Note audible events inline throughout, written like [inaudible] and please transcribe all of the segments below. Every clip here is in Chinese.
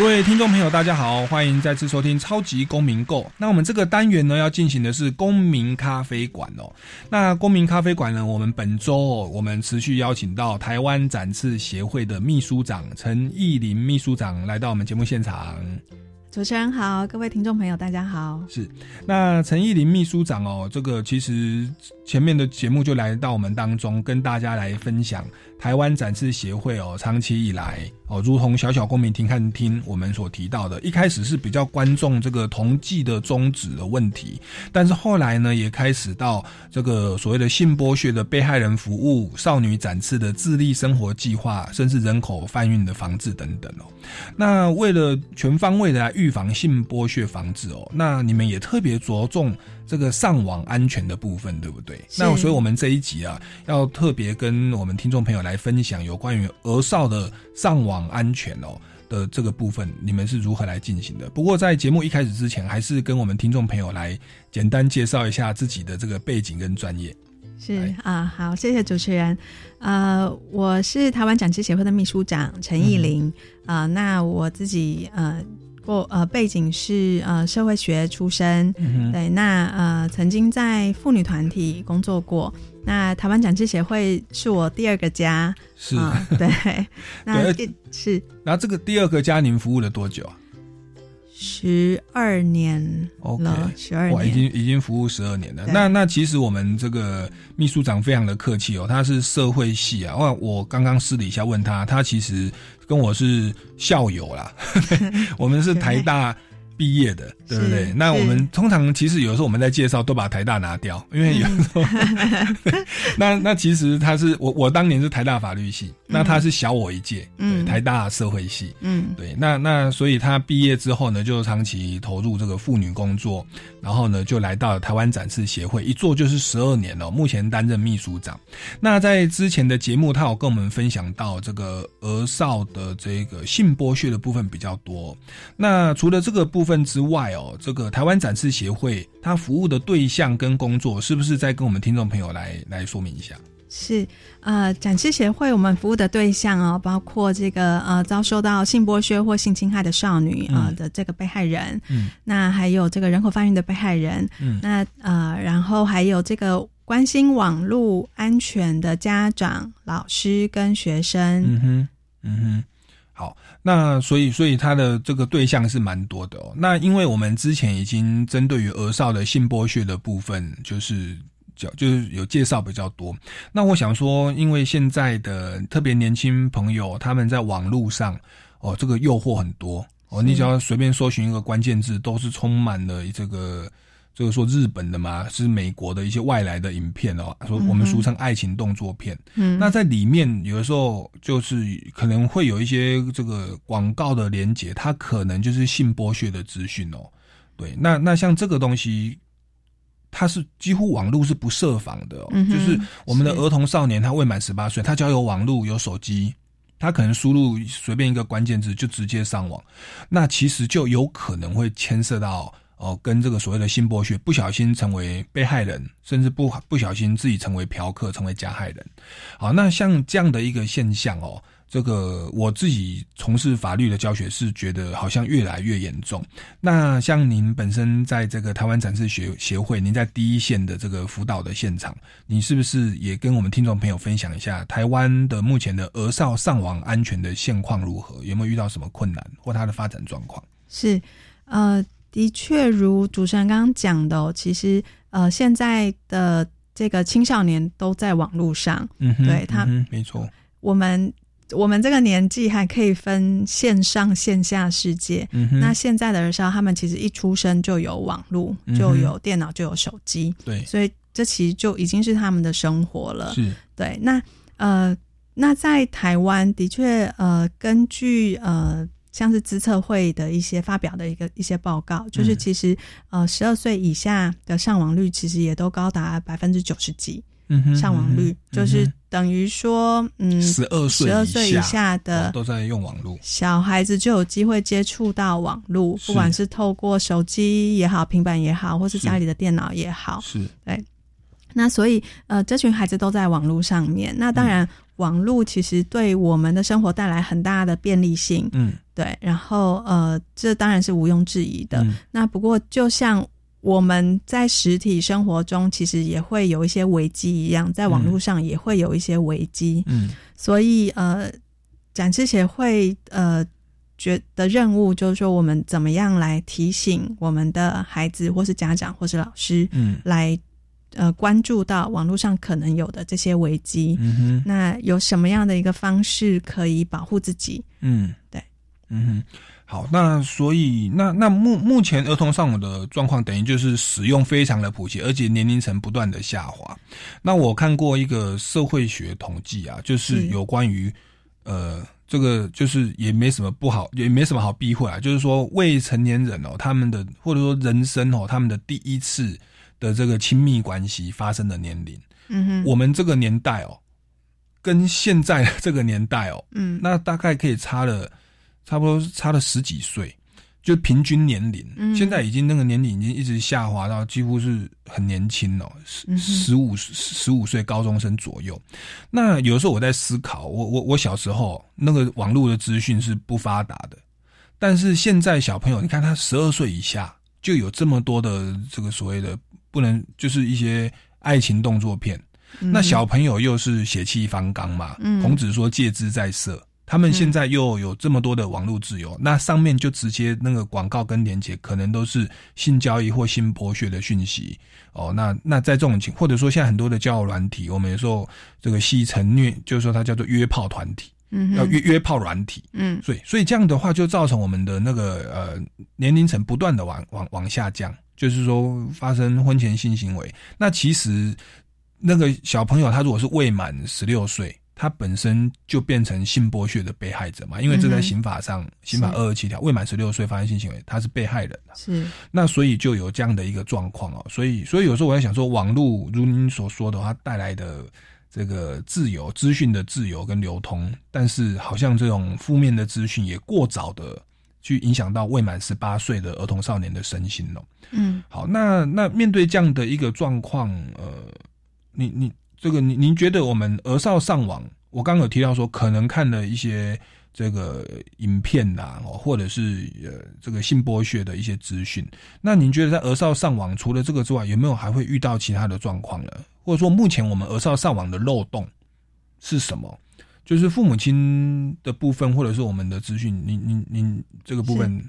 各位听众朋友，大家好，欢迎再次收听《超级公民购》。那我们这个单元呢，要进行的是公民咖啡馆哦。那公民咖啡馆呢，我们本周我们持续邀请到台湾展翅协会的秘书长陈义林秘书长来到我们节目现场。主持人好，各位听众朋友，大家好。是，那陈义林秘书长哦，这个其实前面的节目就来到我们当中，跟大家来分享。台湾展示协会哦，长期以来哦，如同小小公民听看听我们所提到的，一开始是比较关注这个同济的宗旨的问题，但是后来呢，也开始到这个所谓的性剥削的被害人服务、少女展翅的自立生活计划，甚至人口贩运的防治等等哦。那为了全方位的来预防性剥削防治哦，那你们也特别着重。这个上网安全的部分，对不对？那所以，我们这一集啊，要特别跟我们听众朋友来分享有关于儿少的上网安全哦的这个部分，你们是如何来进行的？不过，在节目一开始之前，还是跟我们听众朋友来简单介绍一下自己的这个背景跟专业。是啊，好，谢谢主持人。呃，我是台湾展翅协会的秘书长陈义玲啊。那我自己呃。过呃背景是呃社会学出身，对，那呃曾经在妇女团体工作过，那台湾展翅协会是我第二个家，[laughs] [laughs] 是，对，那是，然后这个第二个家您服务了多久啊？十二年了，十二年，已经已经服务十二年了。那那其实我们这个秘书长非常的客气哦，他是社会系啊。哇，我刚刚私底下问他，他其实跟我是校友啦，[laughs] 我们是台大。毕业的，[laughs] 对不对？那我们通常其实有时候我们在介绍都把台大拿掉，因为有时候 [laughs] 那那其实他是我我当年是台大法律系，那他是小我一届，对台大社会系，嗯，对，那那所以他毕业之后呢，就长期投入这个妇女工作，然后呢就来到台湾展示协会，一做就是十二年了，目前担任秘书长。那在之前的节目，他有跟我们分享到这个儿少的这个性剥削的部分比较多。那除了这个部分。分之外哦，这个台湾展示协会它服务的对象跟工作，是不是再跟我们听众朋友来来说明一下？是呃，展示协会我们服务的对象哦，包括这个呃遭受到性剥削或性侵害的少女啊的这个被害人，嗯，那还有这个人口贩运的被害人，嗯，那呃，然后还有这个关心网络安全的家长、老师跟学生，嗯哼，嗯哼。好，那所以所以他的这个对象是蛮多的哦。那因为我们之前已经针对于儿少的性剥削的部分，就是叫就是有介绍比较多。那我想说，因为现在的特别年轻朋友，他们在网络上哦，这个诱惑很多哦，你只要随便搜寻一个关键字，都是充满了这个。就是说日本的嘛，是美国的一些外来的影片哦，说我们俗称爱情动作片。嗯，那在里面有的时候就是可能会有一些这个广告的连接，它可能就是性剥削的资讯哦。对，那那像这个东西，它是几乎网络是不设防的，哦，就是我们的儿童少年他未满十八岁，他只要有网络有手机，他可能输入随便一个关键字就直接上网，那其实就有可能会牵涉到。哦，跟这个所谓的性剥削，不小心成为被害人，甚至不不小心自己成为嫖客，成为加害人。好，那像这样的一个现象哦，这个我自己从事法律的教学是觉得好像越来越严重。那像您本身在这个台湾展示学协会，您在第一线的这个辅导的现场，你是不是也跟我们听众朋友分享一下台湾的目前的儿少上网安全的现况如何？有没有遇到什么困难或它的发展状况？是，呃。的确，如主持人刚刚讲的，其实呃，现在的这个青少年都在网络上，嗯，对他没错。我们我们这个年纪还可以分线上线下世界，嗯那现在的儿少他们其实一出生就有网络，就有电脑，就有手机，对，所以这其实就已经是他们的生活了。是，对。那呃，那在台湾的确呃，根据呃。像是资策会的一些发表的一个一些报告，就是其实呃十二岁以下的上网率其实也都高达百分之九十几。嗯上网率就是等于说，嗯，十二岁十二岁以下下的哦都在用网络，小孩子就有机会接触到网络，不管是透过手机也好、平板也好，或是是家里的电脑也好。是对那所以，呃，这群孩子都在网络上面。那当然，网络其实对我们的生活带来很大的便利性，嗯对。然后，呃，这当然是毋庸置疑的。嗯那不过，就像我们在实体生活中，其实也会有一些危机一样，在网络上也会有一些危机。嗯所以，呃，展示协会呃觉的任务就是说，我们怎么样来提醒我们的孩子，或是家长，或是老师，嗯来呃关注到网络上可能有的这些危机。嗯哼那有什么样的一个方式可以保护自己？嗯，对，嗯哼。好，那所以那那目目前儿童上网的状况，等于就是使用非常的普及，而且年龄层不断的下滑。那我看过一个社会学统计啊，就是是。有关于呃这个就是也没什么不好，也没什么好避讳啊，就是说未成年人哦，他们的或者说人生哦，他们的第一次的这个亲密关系发生的年龄，嗯哼，我们这个年代哦，跟现在的这个年代哦，嗯。那大概可以差了差不多差了十几岁，就平均年龄。嗯现在已经那个年龄已经一直下滑到几乎是很年轻哦，十五十五岁高中生左右。那有的时候我在思考，我我我小时候那个网络的资讯是不发达的，但是现在小朋友，你看他十二岁以下就有这么多的这个所谓的不能就是一些爱情动作片。那小朋友又是血气方刚嘛，嗯孔子说戒之在色。他们现在又有这么多的网络自由，那上面就直接那个广告跟连接，可能都是性交易或性剥削的讯息哦。那那在这种情，或者说现在很多的交友软体，我们有时候这个戏成虐，就是说它叫做约炮团体，嗯要约约炮软体。嗯所以所以这样的话，就造成我们的那个呃年龄层不断的往往往下降，就是说发生婚前性行为。那其实那个小朋友他如果是未满十六岁，他本身就变成性剥削的被害者嘛，因为这在刑法上，刑法是。二二七条，未满十六岁发生性行为，他是被害人。啊是。那所以就有这样的一个状况哦，所以所以有时候我在想说，网络如您所说的，话带来的这个自由、资讯的自由跟流通，但是好像这种负面的资讯也过早的去影响到未满十八岁的儿童少年的身心哦。嗯。好，那那面对这样的一个状况，呃，你你这个您您觉得我们儿少上网，我刚有提到说可能看了一些这个影片呐、哦，或者是呃这个性剥削的一些资讯，那您觉得在儿少上网除了这个之外，有没有还会遇到其他的状况呢？或者说目前我们儿少上网的漏洞是什么？就是父母亲的部分，或者是我们的资讯，您您您这个部分，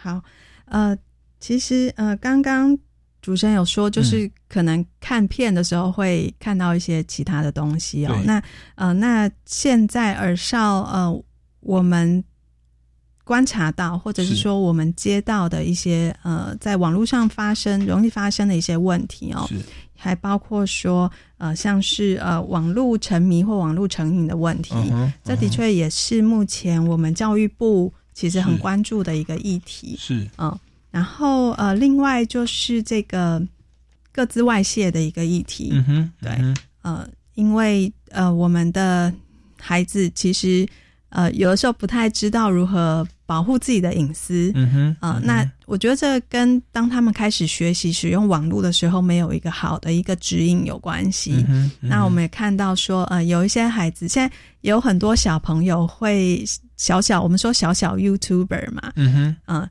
好，呃，其实呃，刚刚主持人有说，嗯就是可能看片的时候会看到一些其他的东西哦对。那呃，那现在耳少呃，我们观察到，或者是是说我们接到的一些呃，在网络上发生容易发生的一些问题哦，是还包括说呃，像是呃网络沉迷或网络成瘾的问题。这的确也是目前我们教育部其实很是关注的一个议题。是嗯，然后呃，另外就是这个各自外泄的一个议题。嗯哼，对嗯呃，因为呃，我们的孩子其实呃有的时候不太知道如何保护自己的隐私。嗯哼，啊、嗯那我觉得这跟当他们开始学习使用网络的时候，没有一个好的一个指引有关系。那我们也看到说，呃，有一些孩子现在有很多小朋友会小小，我们说小小 YouTuber 嘛，嗯哼，嗯、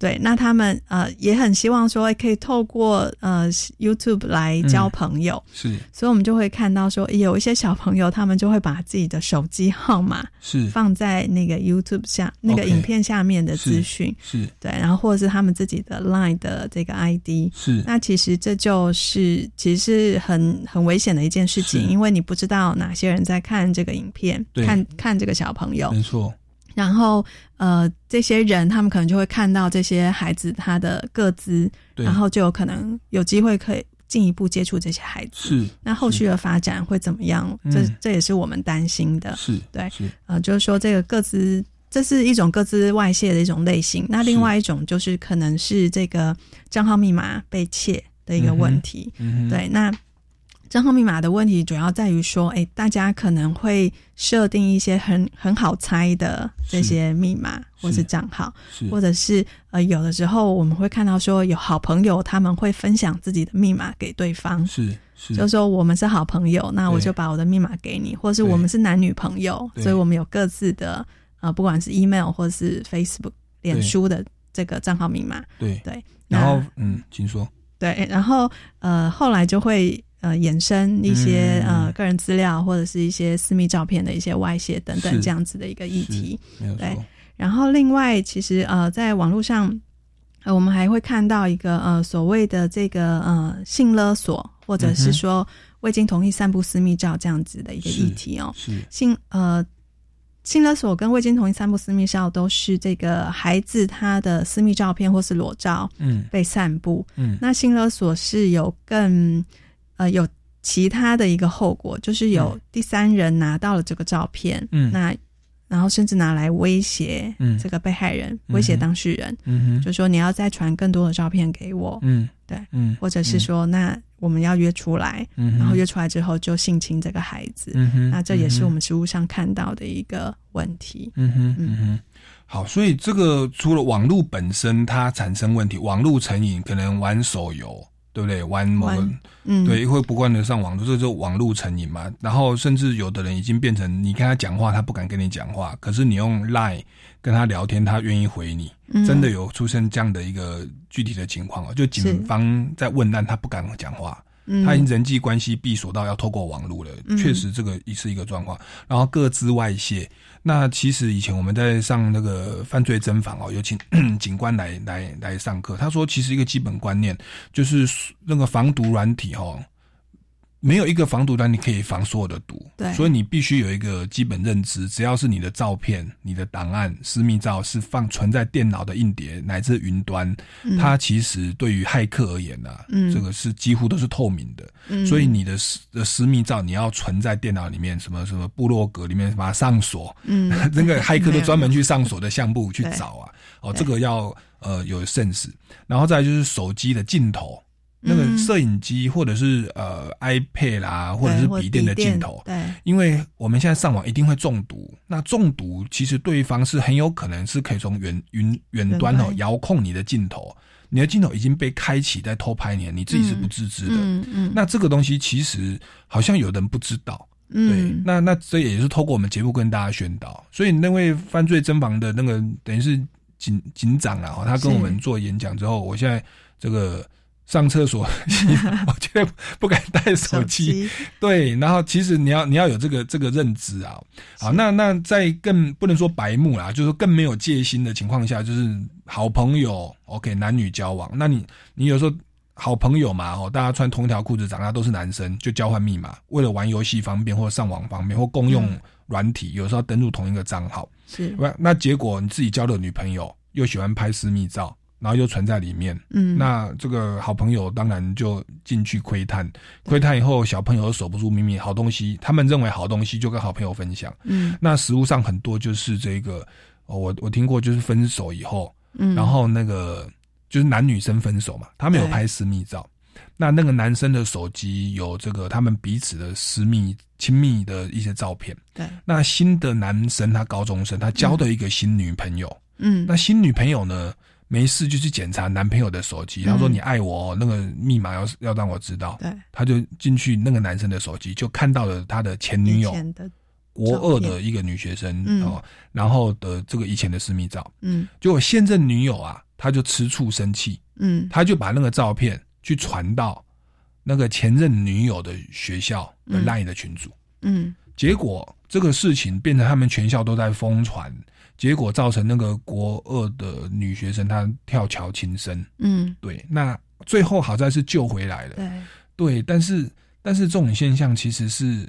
对，那他们呃也很希望说，可以透过呃 YouTube 来交嗯朋友，是。所以我们就会看到说，有一些小朋友他们就会把自己的手机号码是。放在那个 YouTube 下那个影片下面的资是讯，是。对，然后或者是他们自己的 Line 的这个 ID，是。那其实这就是其实是很很危险的一件事情，因为你不知道哪些人在看这个影片，看看这个小朋友，没错，然后呃，这些人他们可能就会看到这些孩子他的个资，然后就有可能有机会可以进一步接触这些孩子。是那后续的发展会怎么样？嗯这这也是我们担心的。是对是呃，就是说这个个资这是一种各自外泄的一种类型。那另外一种就是可能是这个账号密码被窃的一个问题。对，那账号密码的问题主要在于说，哎，大家可能会设定一些很很好猜的这些密码或是账号，是。或者是呃，有的时候我们会看到说，有好朋友他们会分享自己的密码给对方。是是，就说我们是好朋友，那我就把我的密码给你，或是我们是男女朋友，所以我们有各自的呃，不管是 email 或是 Facebook、脸书的这个账号密码。对，对，然后嗯，请说，对，然后呃，后来就会呃衍生一些、嗯呃个人资料或者是一些私密照片的一些外泄等等这样子的一个议题。对，然后另外，其实呃，在网络上，呃，我们还会看到一个呃所谓的这个呃性勒索，或者是说未经同意散布私密照这样子的一个议题哦。是性呃性勒索跟未经同意散布私密照都是这个孩子他的私密照片或是裸照嗯被散布。嗯那性勒索是有更呃有其他的一个后果，就是有嗯。第三人拿到了这个照片，嗯。那然后甚至拿来威胁嗯。这个被害人，嗯威胁当事人，嗯哼，就说你要再传更多的照片给我，嗯。对，嗯，或者是说那我们要约出来，嗯，然后约出来之后就性侵这个孩子，嗯哼，那这也是我们实务上看到的一个问题。嗯哼，嗯。哼，好，所以这个除了网络本身它产生问题，网络成瘾可能玩手游，对不对？玩某个玩嗯，对，会不断的上网络，这就网络成瘾嘛。然后甚至有的人已经变成，你跟他讲话，他不敢跟你讲话，可是你用 Line 跟他聊天，他愿意回你。嗯真的有出现这样的一个具体的情况哦，就警方在问案，他不敢讲话。嗯他已经人际关系闭锁到要透过网络了，嗯确实这个也是一个状况。然后各自外泄，那其实以前我们在上那个犯罪侦防哦，有请 [clears throat] 警官来来来上课，他说其实一个基本观念就是那个防毒软体哦。没有一个防毒单你可以防所有的毒，对所以你必须有一个基本认知，只要是你的照片、你的档案、私密照是放存在电脑的硬碟乃至云端，嗯它其实对于骇客而言呢、啊，嗯这个是几乎都是透明的。嗯所以你的私的私密照你要存在电脑里面，什么什么部落格里面把它上锁，嗯 [laughs] 那个骇客都专门去上锁的相簿去找啊。哦，对这个要呃有 sense，然后再就是手机的镜头。那个嗯。摄影机或者是呃 iPad 啦，或者是笔电的笔镜头，对，因为我们现在上网一定会中毒，那中毒其实对方是很有可能是可以从远云远端哦遥控你的镜头，你的镜头已经被开启在偷拍你，你自己是不自知的。嗯嗯，那这个东西其实好像有人不知道，对，嗯那那这也是透过我们节目跟大家宣导，所以那位犯罪侦防的那个等于是警警长啊，他跟我们做演讲之后，我现在这个上厕所，[laughs] 我绝对不敢带手手机，对，然后其实你要你要有这个这个认知啊，好，那那在更不能说白目啦，就是说更没有戒心的情况下，就是好朋友，OK，男女交往，那你你有时候好朋友嘛，哦，大家穿同一条裤子长大都是男生，就交换密码，为了玩游戏方便或者上网方便或共用嗯。软体，有时候登录同一个账号，是。那那结果你自己交的女朋友又喜欢拍私密照，然后又存在里面，嗯。那这个好朋友当然就进去窥探，窥探以后，小朋友守不住秘密，好东西，他们认为好东西就跟好朋友分享。嗯。那实物上很多就是这个，哦我我听过，就是分手以后，嗯，然后那个就是男女生分手嘛，他们有拍私密照，那那个男生的手机有这个他们彼此的私密亲密的一些照片。对，那新的男生他高中生，他交的一个新女朋友，嗯。那新女朋友呢，没事就去检查男朋友的手机，他说嗯。你爱我哦，那个密码要要让我知道，对，他就进去那个男生的手机，就看到了他的前女友国二的一个女学生嗯。哦，然后的这个以前的私密照，嗯。结果现任女友啊，他就吃醋生气，嗯。他就把那个照片去传到那个前任女友的学校的嗯。LINE 的群组。嗯。结果这个事情变成他们全校都在疯传，结果造成那个国二的女学生她跳桥轻生。嗯，对，那最后好在是救回来了。对，对，但是但是这种现象其实是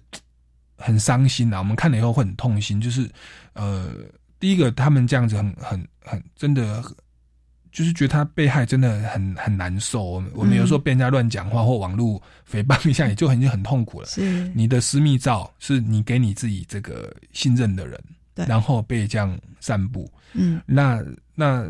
很伤心啊，我们看了以后会很痛心。就是呃，第一个他们这样子很很很真的。就是觉得他被害真的很很难受，我们我们有时候被人家乱讲话或网络诽谤一下，也就已经很痛苦了。是，你的私密照是你给你自己这个信任的人，对。然后被这样散布，嗯。那那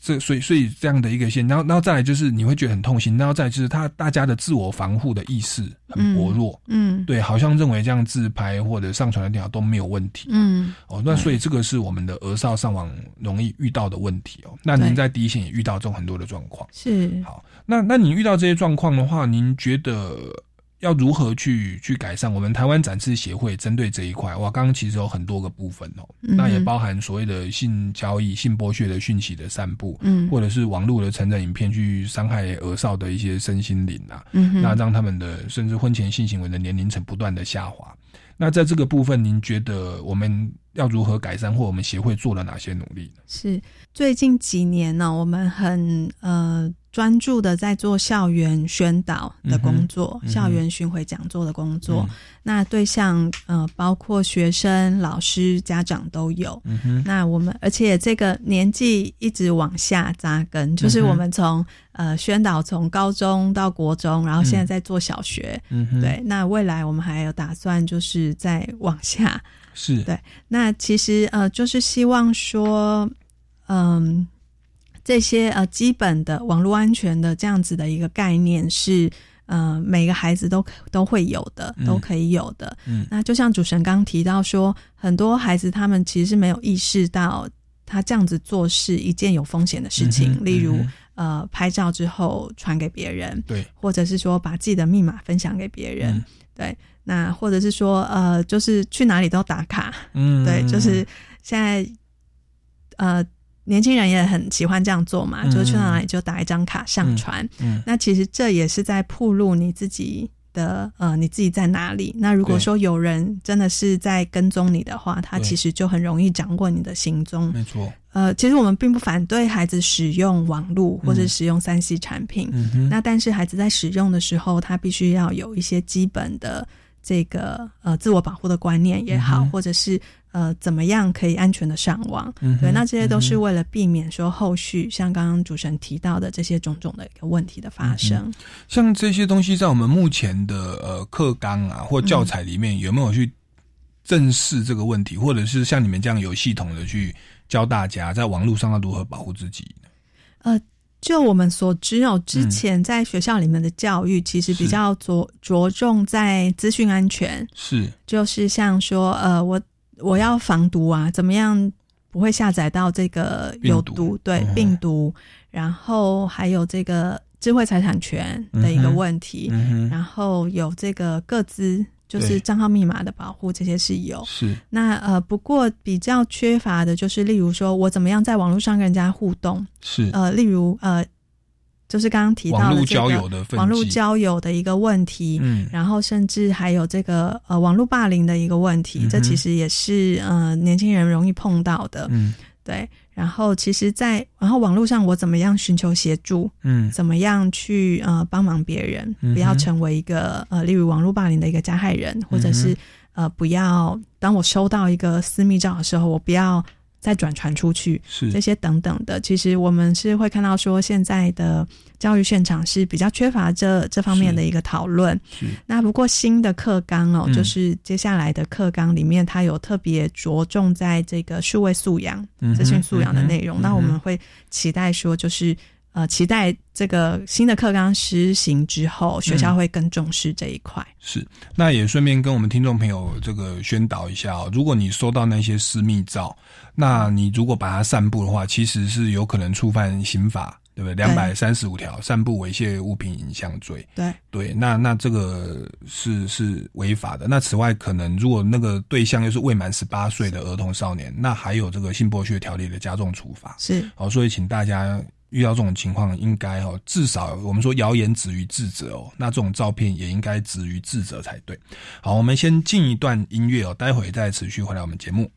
这所以所以这样的一个现，然后然后再来就是你会觉得很痛心，然后再来就是他大家的自我防护的意识很薄弱，嗯对，好像认为这样自拍或者上传的电脑都没有问题。嗯。哦，那所以这个是我们的儿少上网容易遇到的问题哦。那您在第一线也遇到这种很多的状况。是。好，那那你遇到这些状况的话，您觉得要如何去去改善？我们台湾展示协会针对这一块，哇，刚刚其实有很多个部分哦，嗯那也包含所谓的性交易、性剥削的讯息的散布，嗯或者是网络的成人影片去伤害儿少的一些身心灵啊，嗯哼那让他们的甚至婚前性行为的年龄层不断的下滑。那在这个部分，您觉得我们要如何改善，或我们协会做了哪些努力呢？是最近几年呢，我们很呃专注的在做校园宣导的工作，校园巡回讲座的工作。嗯那对象呃包括学生、老师、家长都有。那我们而且这个年纪一直往下扎根，就是我们从呃宣导从高中到国中，然后现在在做小学。对，那未来我们还有打算就是再往下。是，对那其实呃，就是希望说，嗯，这些呃基本的网络安全的这样子的一个概念是。呃，每个孩子都都会有的，嗯。都可以有的。嗯。那就像主持人刚刚提到说，很多孩子他们其实是没有意识到，他这样子做是一件有风险的事情，例如、嗯呃拍照之后传给别人，对，或者是说把自己的密码分享给别人，嗯。对，那或者是说呃，就是去哪里都打卡，嗯，对，就是现在呃年轻人也很喜欢这样做嘛，嗯。就是去到哪里就打一张卡上传，嗯那其实这也是在铺路你自己。的呃，你自己在哪里？那如果对说有人真的是在跟踪你的话，他其实就很容易掌握你的行踪。没错，呃，其实我们并不反对孩子使用网络或者使用三 C 产品，那但是孩子在使用的时候，他必须要有一些基本的这个呃自我保护的观念也好，嗯或者是呃怎么样可以安全的上网。嗯对，那这些都是为了避免说后续像刚刚主持人提到的这些种种的一个问题的发生。像这些东西，在我们目前的呃课纲啊或教材里面，有没有去正视这个问题，或者是像你们这样有系统的去教大家在网络上要如何保护自己呢？就我们所知哦，嗯。之前在学校里面的教育其实比较着着重在资讯安全，是，就是像说，呃，我我要防毒啊，怎么样不会下载到这个有毒毒。对、嗯。病毒，然后还有这个智慧财产权的一个问题，然后有这个各自就是账号密码的保护，这些是有。是，那呃，不过比较缺乏的就是，例如说我怎么样在网络上跟人家互动，是，呃，例如呃，就是刚刚提到的这个交友的分网络交友的一个问题，嗯，然后甚至还有这个呃网络霸凌的一个问题，嗯这其实也是呃年轻人容易碰到的。嗯。对，然后其实在，然后网络上我怎么样寻求协助，嗯。怎么样去呃帮忙别人，不要成为一个呃例如网络霸凌的一个加害人，或者是、嗯呃不要当我收到一个私密照的时候，我不要再转传出去。是这些等等的，其实我们是会看到说，现在的教育现场是比较缺乏这这方面的一个讨论。那不过新的课纲哦，嗯就是接下来的课纲里面，它有特别着重在这个数位素养、资讯素养的内容。那我们会期待说，就是呃，期待这个新的课纲施行之后，学校会更重视这一块。是，那也顺便跟我们听众朋友这个宣导一下哦。如果你收到那些私密照，那你如果把它散布的话，其实是有可能触犯刑法，对不对？两百三十五条，散布猥亵物品影像罪。对，对，那那这个是是违法的。那此外，可能如果那个对象又是未满十八岁的儿童少年，那还有这个性剥削条例的加重处罚。是好，所以请大家遇到这种情况，应该哦，至少我们说谣言止于智者哦，那这种照片也应该止于智者才对。好，我们先进一段音乐哦，待会再持续回来我们节目。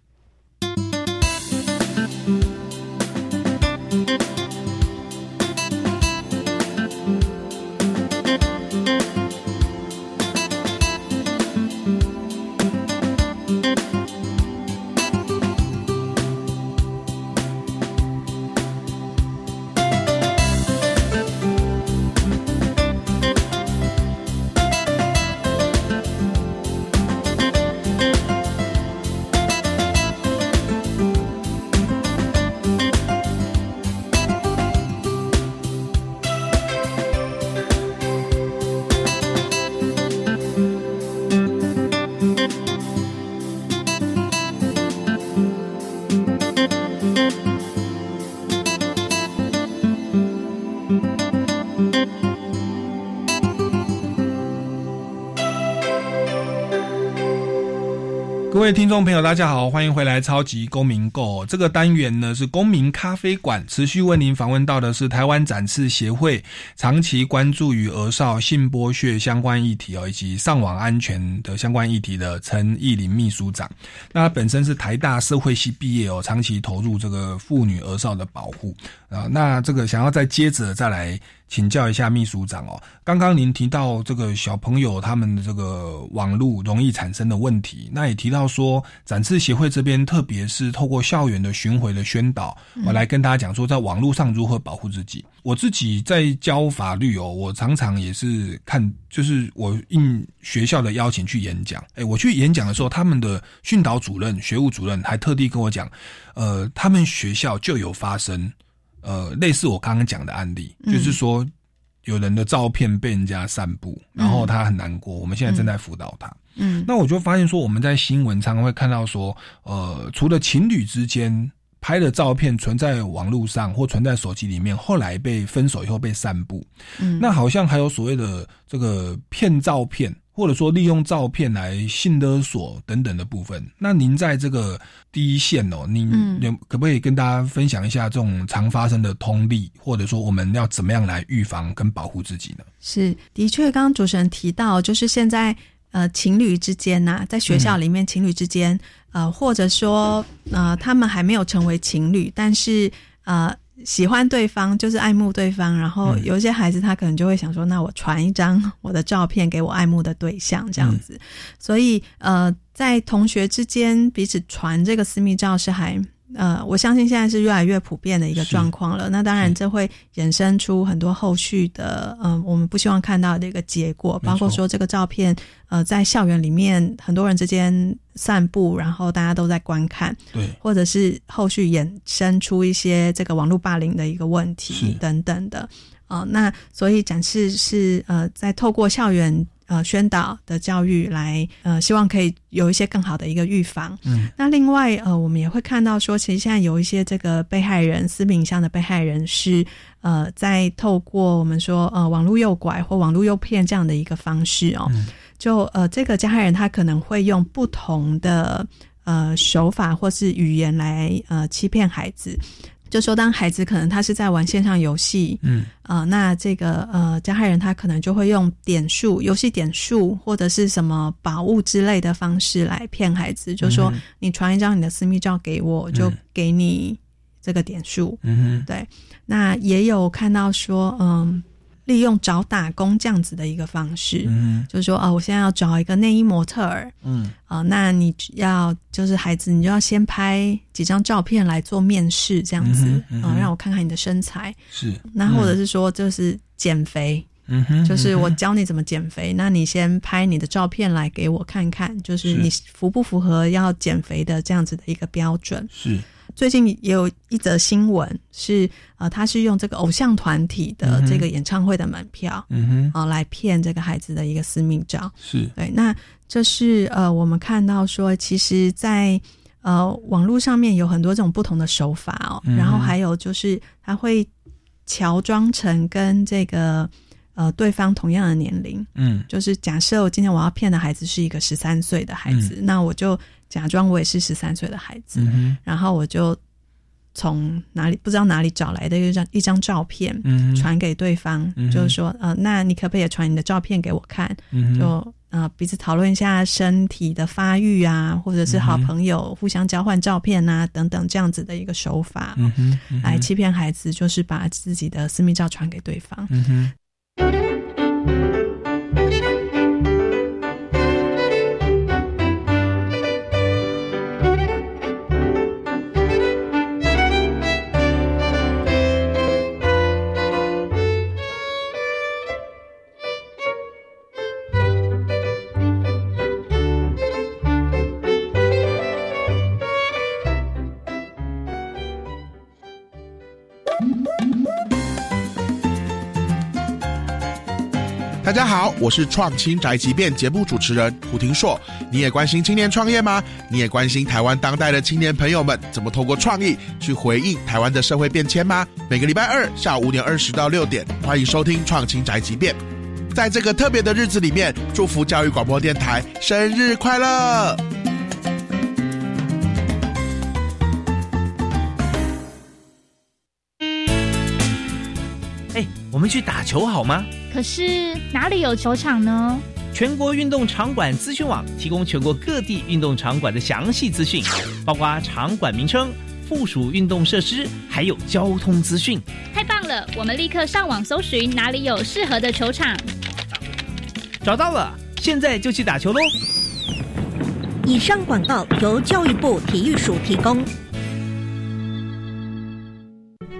众朋友，大家好，欢迎回来《超级公民购》这个单元呢，是公民咖啡馆，持续为您访问到的是台湾展示协会长期关注与儿少性剥削相关议题哦，以及上网安全的相关议题的陈义林秘书长。那他本身是台大社会系毕业哦，长期投入这个妇女儿少的保护啊。那这个想要再接着再来。请教一下秘书长哦，刚刚您提到这个小朋友他们的这个网络容易产生的问题，那也提到说展示协会这边特别是透过校园的巡回的宣导，我来跟大家讲说在网络上如何保护自己。我自己在教法律哦，我常常也是看，就是我应学校的邀请去演讲。哎，我去演讲的时候，他们的训导主任、学务主任还特地跟我讲，呃，他们学校就有发生。呃，类似我刚刚讲的案例，就是说有人的照片被人家散布，然后他很难过。我们现在正在辅导他。嗯，那我就发现说，我们在新闻常常会看到说，呃，除了情侣之间拍的照片存在网络上或存在手机里面，后来被分手以后被散布。嗯，那好像还有所谓的这个骗照片。或者说利用照片来性勒索等等的部分，那您在这个第一线哦，您有可不可以跟大家分享一下这种常发生的通例，或者说我们要怎么样来预防跟保护自己呢？是，的确，刚刚主持人提到，就是现在呃情侣之间呐，在学校里面情侣之间，呃，或者说呃他们还没有成为情侣，但是呃。喜欢对方就是爱慕对方，然后有一些孩子他可能就会想说，那我传一张 [laughs] 我的照片给我爱慕的对象这样子，所以呃，在同学之间彼此传这个私密照是还。呃，我相信现在是越来越普遍的一个状况了。那当然，这会衍生出很多后续的，嗯，我们不希望看到的一个结果，包括说这个照片，呃，在校园里面很多人之间散步，然后大家都在观看，对，或者是后续衍生出一些这个网络霸凌的一个问题等等的。哦，那所以展示是呃，在透过校园。呃，宣导的教育来，呃，希望可以有一些更好的一个预防。嗯，那另外，呃，我们也会看到说，其实现在有一些这个被害人私密上的被害人是，呃，在透过我们说，呃，网络诱拐或网络诱骗这样的一个方式哦，就呃，这个加害人他可能会用不同的呃手法或是语言来呃欺骗孩子。就说，当孩子可能他是在玩线上游戏，嗯，啊，那这个呃加害人他可能就会用点数、游戏点数或者是什么宝物之类的方式来骗孩子，就说你传一张你的私密照给我，就给你这个点数。嗯哼，对。那也有看到说，嗯。利用找打工这样子的一个方式，嗯，就是说啊，我现在要找一个内衣模特儿，嗯，啊，那你要就是孩子，你就要先拍几张照片来做面试，这样子啊，让我看看你的身材。是，那或者是说就是减肥，嗯。哼，就是我教你怎么减肥，那你先拍你的照片来给我看看，就是。你符不符合要减肥的这样子的一个标准。是。最近也有一则新闻是，呃，他是用这个偶像团体的这个演唱会的门票，嗯哼，啊，来骗这个孩子的一个私密照，是。对。那这是呃，我们看到说，其实，在呃网络上面有很多这种不同的手法哦，然后还有就是他会乔装成跟这个呃对方同样的年龄，嗯，就是假设我今天我要骗的孩子是一个十三岁的孩子，那我就。假装我也是十三岁的孩子，然后我就从哪里不知道哪里找来的一张一张照片，传给对方，就是说，呃，那你可不可以传你的照片给我看？就呃彼此讨论一下身体的发育啊，或者是好朋友互相交换照片啊等等这样子的一个手法，来欺骗孩子，就是把自己的私密照传给对方。好，我是创新宅急便节目主持人胡廷硕。你也关心青年创业吗？你也关心台湾当代的青年朋友们怎么透过创意去回应台湾的社会变迁吗？每个礼拜二下午五点二十到六点，欢迎收听创新宅急便。在这个特别的日子里面，祝福教育广播电台生日快乐！我们去打球好吗？可是哪里有球场呢？全国运动场馆资讯网提供全国各地运动场馆的详细资讯，包括场馆名称、附属运动设施，还有交通资讯。太棒了！我们立刻上网搜寻哪里有适合的球场。找到了，现在就去打球喽！以上广告由教育部体育署提供。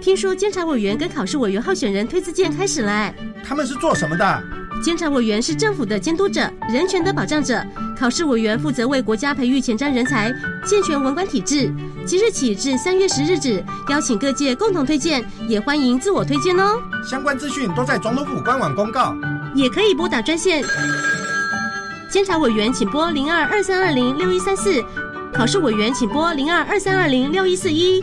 听说监察委员跟考试委员候选人推自荐开始了，他们是做什么的？监察委员是政府的监督者、人权的保障者，考试委员负责为国家培育前瞻人才，健全文官体制。即日起至三月十日止，邀请各界共同推荐，也欢迎自我推荐哦。相关资讯都在总统府官网公告，也可以拨打专线。监察委员请拨零二二三二零六一三四，考试委员请拨零二二三二零六一四一。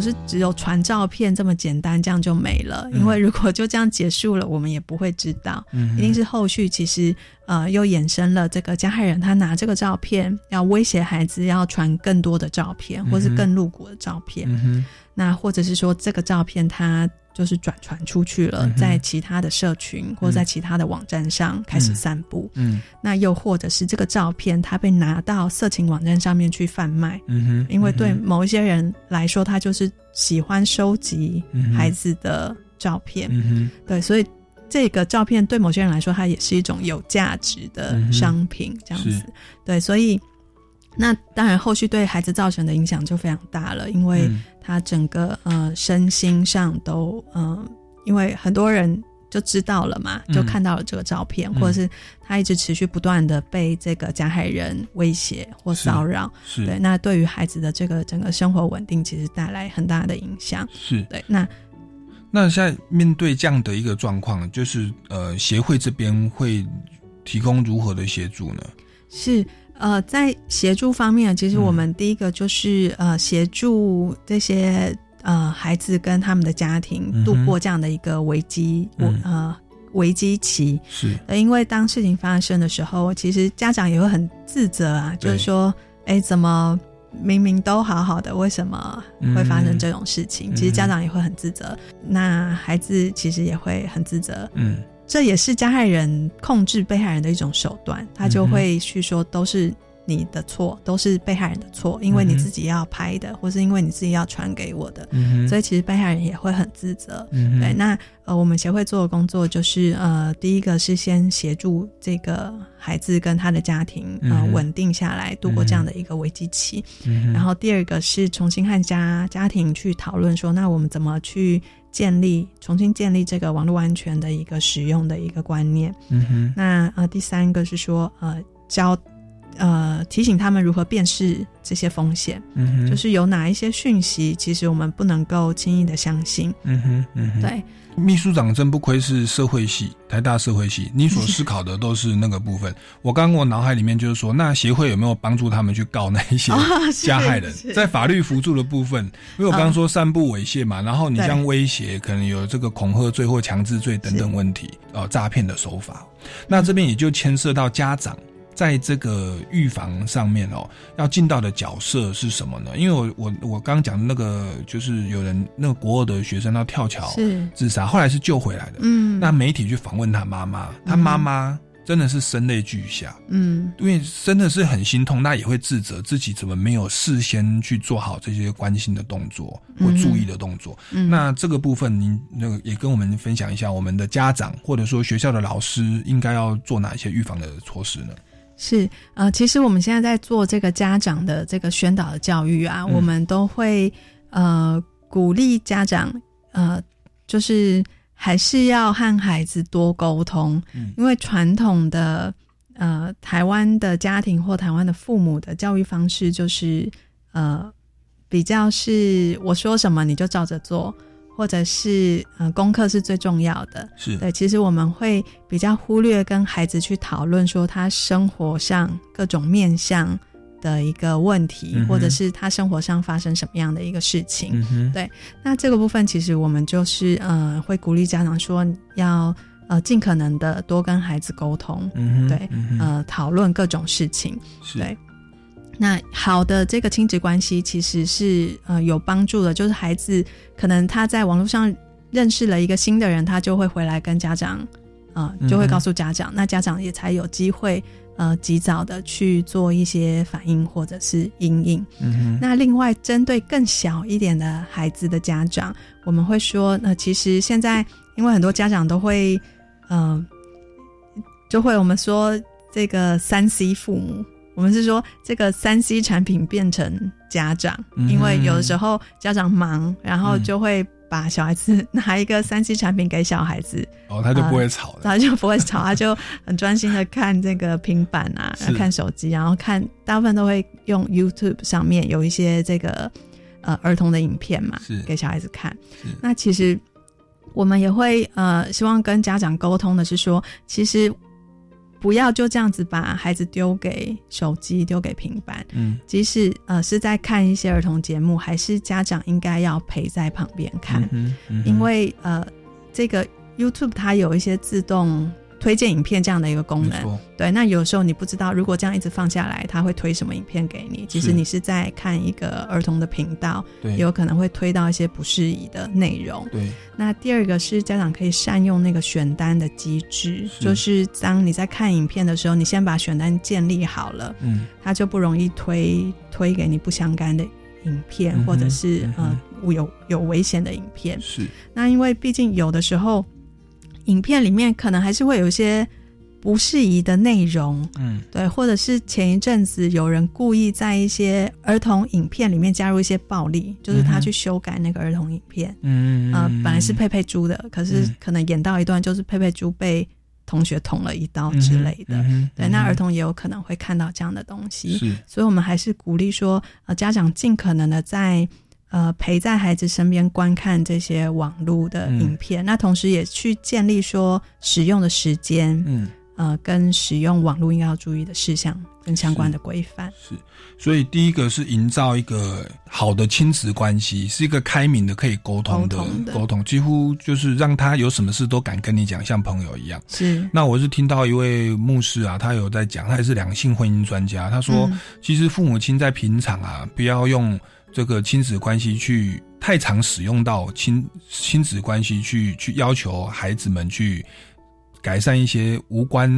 不是只有传照片这么简单，这样就没了。因为如果就这样结束了，我们也不会知道。嗯，一定是后续其实呃又衍生了这个加害人他拿这个照片要威胁孩子，要传更多的照片，或是更露骨的照片。嗯那或者是说这个照片他。就是转传出去了，在其他的社群或在其他的网站上开始散布。嗯，那又或者是这个照片，它被拿到色情网站上面去贩卖。嗯哼，因为对某一些人来说，他就是喜欢收集孩子的照片。嗯哼，对，所以这个照片对某些人来说，它也是一种有价值的商品。这样子，对，所以。那当然，后续对孩子造成的影响就非常大了，因为他整个呃身心上都嗯，因为很多人就知道了嘛，就看到了这个照片，或者是他一直持续不断的被这个加害人威胁或骚扰，是对，那对于孩子的这个整个生活稳定，其实带来很大的影响。是对，那那现在面对这样的一个状况，就是呃，协会这边会提供如何的协助呢？是。呃，在协助方面，其实我们第一个就是呃，协助这些呃孩子跟他们的家庭度过这样的一个危机呃危机期。是，因为当事情发生的时候，其实家长也会很自责啊，就是说，哎，怎么明明都好好的，为什么会发生这种事情？其实家长也会很自责，那孩子其实也会很自责。嗯。这也是加害人控制被害人的一种手段，他就会去说都是你的错，都是被害人的错，因为你自己要拍的，或是因为你自己要传给我的，所以其实被害人也会很自责。对，那呃，我们协会做的工作就是呃，第一个是先协助这个孩子跟他的家庭呃稳定下来，度过这样的一个危机期，然后第二个是重新和家家庭去讨论说，那我们怎么去。建立重新建立这个网络安全的一个使用的一个观念。嗯哼。那呃，第三个是说呃教呃提醒他们如何辨识这些风险。嗯哼。就是有哪一些讯息，其实我们不能够轻易的相信。嗯哼。嗯哼。对。秘书长真不愧是社会系，台大社会系，你所思考的都是那个部分。[laughs] 我刚刚我脑海里面就是说，那协会有没有帮助他们去告那一些 [laughs] 加害人？在法律辅助的部分，因为我刚刚说散布猥亵嘛，然后你像威胁，可能有这个恐吓罪或强制罪等等问题，呃，诈骗的手法，那这边也就牵涉到家长。在这个预防上面哦，要尽到的角色是什么呢？因为我我我刚刚讲的那个，就是有人那个国二的学生要跳桥自杀，后来是救回来的。嗯，那媒体去访问他妈妈，他妈妈真的是声泪俱下。嗯，因为真的是很心痛，那也会自责自己怎么没有事先去做好这些关心的动作或注意的动作。那这个部分，您那个也跟我们分享一下，我们的家长或者说学校的老师应该要做哪一些预防的措施呢？是呃，其实我们现在在做这个家长的这个宣导的教育啊，我们都会呃鼓励家长呃，就是还是要和孩子多沟通，嗯。因为传统的呃台湾的家庭或台湾的父母的教育方式就是呃比较是我说什么你就照着做，或者是呃功课是最重要的。是对，其实我们会比较忽略跟孩子去讨论说他生活上各种面向的一个问题，嗯或者是他生活上发生什么样的一个事情。嗯，对那这个部分，其实我们就是呃，会鼓励家长说要呃尽可能的多跟孩子沟通，嗯，对嗯，呃讨论各种事情。对，那好的这个亲子关系其实是呃有帮助的，就是孩子可能他在网络上认识了一个新的人，他就会回来跟家长呃就会告诉家长，那家长也才有机会呃及早的去做一些反应或者是阴影。嗯，那另外，针对更小一点的孩子的家长，我们会说，那其实现在因为很多家长都会，呃，就会我们说这个三 C 父母，我们是说这个三 C 产品变成家长，嗯。因为有的时候家长忙，然后嗯。就会把小孩子拿一个三 C 产品给小孩子，哦，他就不会吵了，[laughs] 他就不会吵，他就很专心的看这个平板啊，看手机，然后看大部分都会用 YouTube 上面有一些这个呃儿童的影片嘛是，给小孩子看。那其实我们也会呃希望跟家长沟通的是说，其实不要就这样子把孩子丢给手机、丢给平板，嗯即使呃是在看一些儿童节目，还是家长应该要陪在旁边看。嗯嗯因为呃，这个 YouTube 它有一些自动推荐影片这样的一个功能。对，那有时候你不知道，如果这样一直放下来，它会推什么影片给你？其实你是在看一个儿童的频道，对有可能会推到一些不适宜的内容。对那第二个是家长可以善用那个选单的机制，是就是当你在看影片的时候，你先把选单建立好了，嗯它就不容易推推给你不相干的影片，或者是、呃有有危险的影片。是那因为毕竟有的时候，影片里面可能还是会有一些不适宜的内容，嗯。对，或者是前一阵子有人故意在一些儿童影片里面加入一些暴力，就是他去修改那个儿童影片，嗯呃，本来是佩佩猪的，可是嗯。可能演到一段就是佩佩猪被同学捅了一刀之类的，嗯哼对，那儿童也有可能会看到这样的东西，所以我们还是鼓励说，呃，家长尽可能的在呃陪在孩子身边观看这些网络的嗯。影片，那同时也去建立说使用的时间，嗯。呃，跟使用网络应该要注意的事项跟相关的规范。是，所以第一个是营造一个好的亲子关系，是一个开明的可以沟通的沟通的。沟通，几乎就是让他有什么事都敢跟你讲，像朋友一样。是，那我是听到一位牧师啊，他有在讲，他也是两性婚姻专家，他说，嗯。其实父母亲在平常啊，不要用这个亲子关系去太常使用到亲亲子关系去去要求孩子们去改善一些无关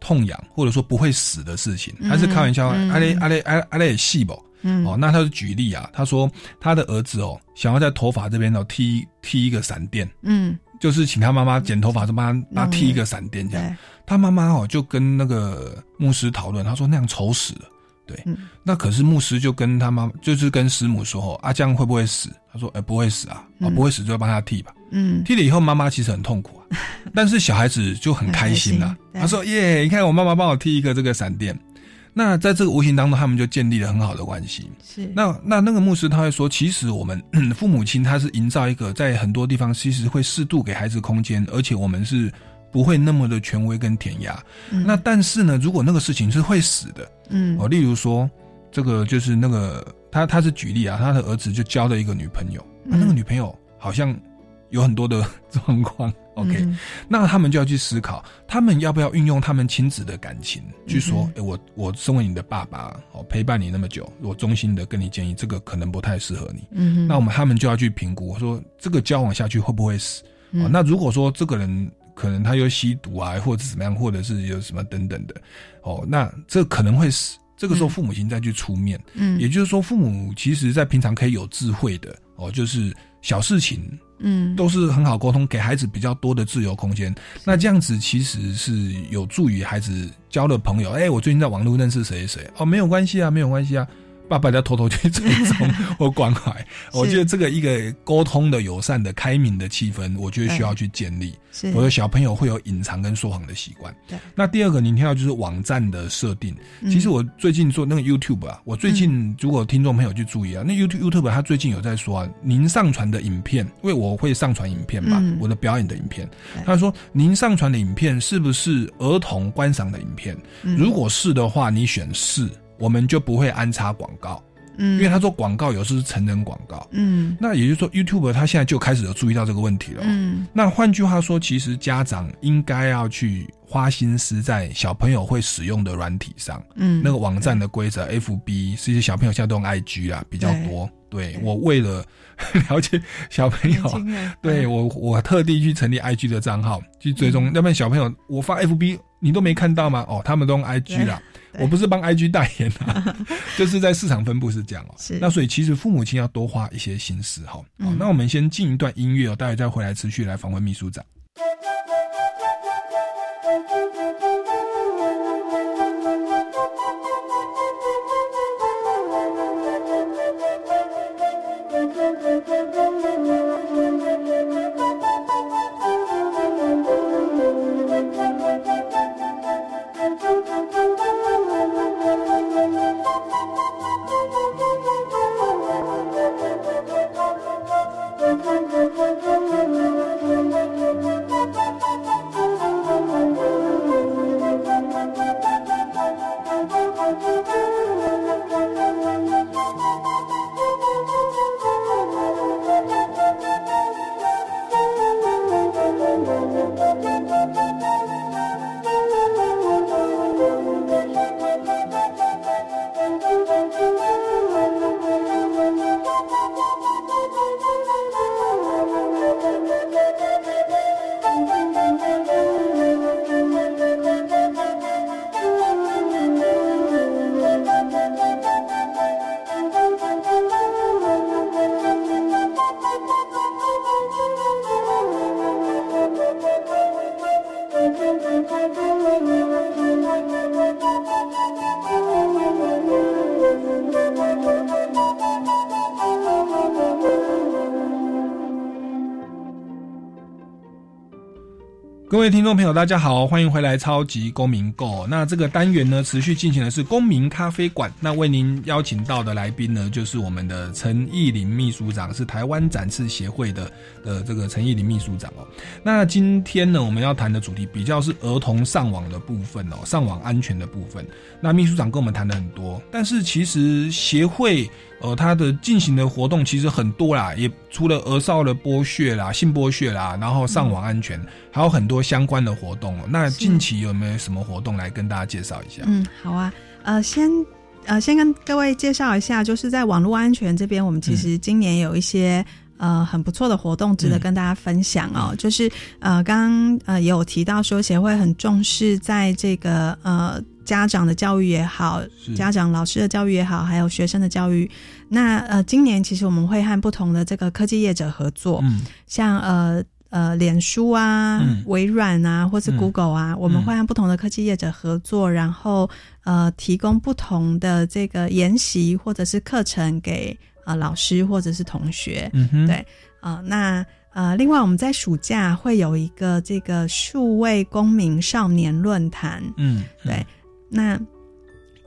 痛痒或者说不会死的事情。嗯他是开玩笑，嗯阿雷阿雷阿阿雷细不？嗯哦，那他是举例啊，他说他的儿子哦，想要在头发这边哦剃剃一个闪电，嗯，就是请他妈妈剪头发，就帮他帮他剃一个闪电这样。对，他妈妈哦就跟那个牧师讨论，他说那样丑死了。对，嗯。那可是牧师就跟他妈，就是跟师母说哦，啊这样会不会死？他说哎、不会死啊，啊嗯。不会死就帮他剃吧。嗯，剃了以后妈妈其实很痛苦啊，[laughs] 但是小孩子就很开心啊、心他说耶，你看我妈妈帮我剃一个这个闪电。那在这个无形当中，他们就建立了很好的关系。是，那那那个牧师他会说，其实我们 [clears throat] 父母亲他是营造一个在很多地方其实会适度给孩子空间，而且我们是不会那么的权威跟填鸭。嗯那但是呢，如果那个事情是会死的嗯哦，例如说这个就是那个他他是举例啊，他的儿子就交了一个女朋友，那、嗯那个女朋友好像有很多的 [laughs] 状况。OK，、嗯那他们就要去思考，他们要不要运用他们亲子的感情去说，我我身为你的爸爸，哦，陪伴你那么久，我衷心的跟你建议，这个可能不太适合你。嗯，那我们他们就要去评估，说这个交往下去会不会死？那如果说这个人可能他又吸毒啊，或者怎么样，或者是有什么等等的，哦，那这可能会是。这个时候嗯父母亲再去出面，嗯也就是说父母其实在平常可以有智慧的哦，就是小事情嗯都是很好沟通，给孩子比较多的自由空间。那这样子其实是有助于孩子交了朋友。哎、我最近在网络认识谁谁谁哦，没有关系啊，没有关系啊。爸爸要偷偷去追踪或关怀。[laughs] 我觉得这个一个沟通的友善的开明的气氛，我觉得需要去建立。我的小朋友会有隐藏跟说谎的习惯。对，那第二个您听到就是网站的设定。其实我最近做那个 YouTube 啊，我最近如果听众朋友去注意啊，那 YouTube YouTube 他最近有在说啊，您上传的影片，因为我会上传影片嘛，我的表演的影片，他说您上传的影片是不是儿童观赏的影片？如果是的话，你选是，我们就不会安插广告。嗯，因为他说广告有时是成人广告，嗯，那也就是说 YouTube 他现在就开始有注意到这个问题了，嗯，那换句话说，其实家长应该要去花心思在小朋友会使用的软体上，嗯，那个网站的规则，FB，其实小朋友现在都用 IG 啦，比较多。对我为了 [laughs] 了解小朋友，对我我特地去成立 IG 的账号去追踪，要不然小朋友我发 FB 你都没看到吗？哦，他们都用 IG 啦。我不是帮 IG 代言啊，[laughs] 就是在市场分布是这样哦。是，那所以其实父母亲要多花一些心思哈。好，那我们先进一段音乐哦，待会再回来持续来访问秘书长。各位听众朋友，大家好，欢迎回来《超级公民购》。那这个单元呢，持续进行的是公民咖啡馆。那为您邀请到的来宾呢，就是我们的陈义林秘书长，是台湾展翅协会的的这个陈义林秘书长哦。那今天呢，我们要谈的主题比较是儿童上网的部分哦，上网安全的部分。那秘书长跟我们谈的很多，但是其实协会。呃，它的进行的活动其实很多啦，也除了儿少的剥削啦、性剥削啦，然后上网安全，还有很多相关的活动。那近期有没有什么活动来跟大家介绍一下？嗯，好啊，呃，先呃先跟各位介绍一下，就是在网络安全这边，我们其实今年有一些呃很不错的活动，值得跟大家分享哦。就是呃，刚刚呃也有提到说，协会很重视在这个呃。家长的教育也好，家长老师的教育也好，还有学生的教育。那呃，今年其实我们会和不同的这个科技业者合作，嗯，像呃呃，脸书啊、微软啊，或是 Google 啊，我们会和不同的科技业者合作，然后呃，提供不同的这个研习或者是课程给呃老师或者是同学。嗯，对啊，那呃，另外我们在暑假会有一个这个数位公民少年论坛。嗯，对。那，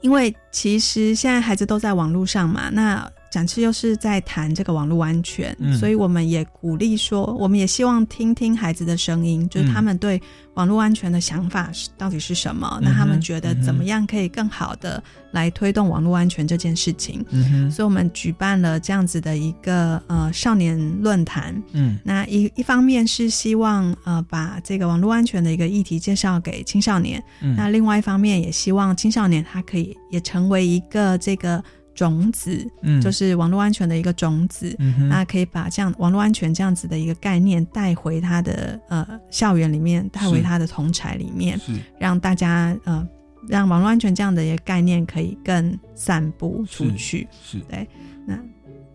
因为其实现在孩子都在网络上嘛，那展翅又是在谈这个网络安全，所以我们也鼓励说，我们也希望听听孩子的声音，就是他们对。网络安全的想法是到底是什么？那他们觉得怎么样可以更好的来推动网络安全这件事情？嗯所以我们举办了这样子的一个呃少年论坛。嗯，那一一方面是希望呃把这个网络安全的一个议题介绍给青少年。嗯，那另外一方面也希望青少年他可以也成为一个这个。种子，嗯，就是网络安全的一个种子，嗯那可以把这样网络安全这样子的一个概念带回他的呃校园里面，带回他的同才里面，是让大家呃让网络安全这样的一个概念可以更散布出去，是对。那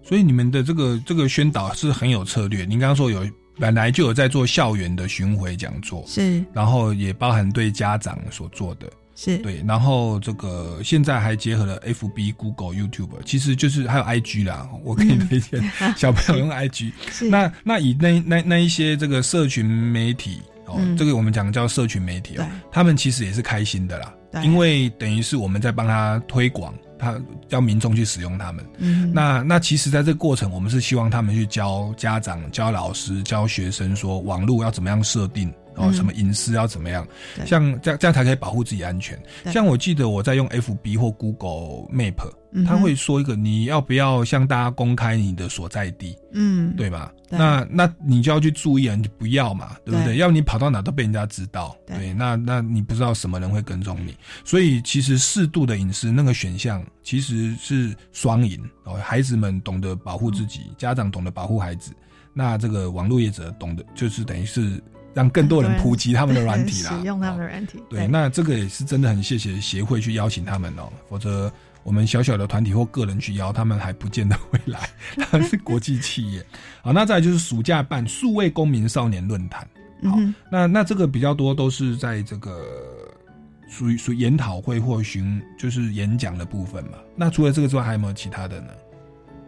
所以你们的这个这个宣导是很有策略。您刚刚说有本来就有在做校园的巡回讲座，是，然后也包含对家长所做的。是对，然后这个现在还结合了 FB、Google、YouTube，其实就是还有 IG 啦。我可以推荐小朋友用 [laughs] IG。那那以那那那一些这个社群媒体哦，嗯这个我们讲叫社群媒体哦，他们其实也是开心的啦，因为等于是我们在帮他推广，他叫民众去使用他们。嗯那那其实，在这个过程，我们是希望他们去教家长、教老师、教学生说，网络要怎么样设定，哦，嗯什么隐私要怎么样，对。像这样这样才可以保护自己安全。像我记得我在用 FB 或 Google Map，嗯哼。他会说一个你要不要向大家公开你的所在地，嗯对吧？对。那那你就要去注意啊，你不要嘛，对不对？对。要不你跑到哪都被人家知道，对。对，那那你不知道什么人会跟踪你，所以其实适度的隐私那个选项其实是双赢哦，孩子们懂得保护自己，家长懂得保护孩子，那这个网络业者懂得就是等于是让更多人普及他们的软体啦，使用他们哦的软体。对，那这个也是真的很谢谢协会去邀请他们哦，否则我们小小的团体或个人去邀他们还不见得会来，他们是国际企业。[laughs] 好，那再来就是暑假办数位公民少年论坛，好嗯，那那这个比较多都是在这个属于属于研讨会或巡就是演讲的部分嘛。那除了这个之外，还有没有其他的呢？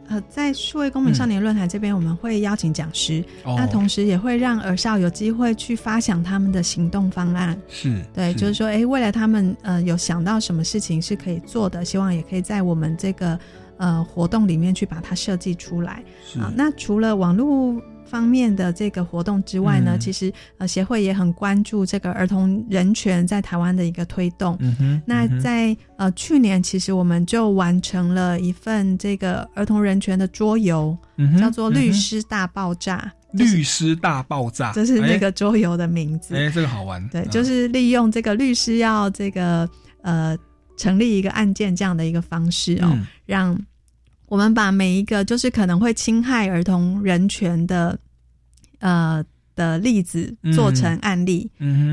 呃，在数位公民少年论坛这边，我们会邀请讲师，哦那同时也会让儿少有机会去发想他们的行动方案。是对，就是说，哎，未来他们呃有想到什么事情是可以做的，希望也可以在我们这个呃活动里面去把它设计出来。是啊，那除了网络方面的这个活动之外呢，嗯。其实呃协会也很关注这个儿童人权在台湾的一个推动。嗯哼，那在呃去年，其实我们就完成了一份这个儿童人权的桌游，嗯叫做《律师大爆炸》，律师大爆炸，这是那哎。个桌游的名字。哎、这个好玩，对，嗯。就是利用这个律师要这个呃成立一个案件这样的一个方式哦，嗯。让我们把每一个就是可能会侵害儿童人权的呃的例子做成案例，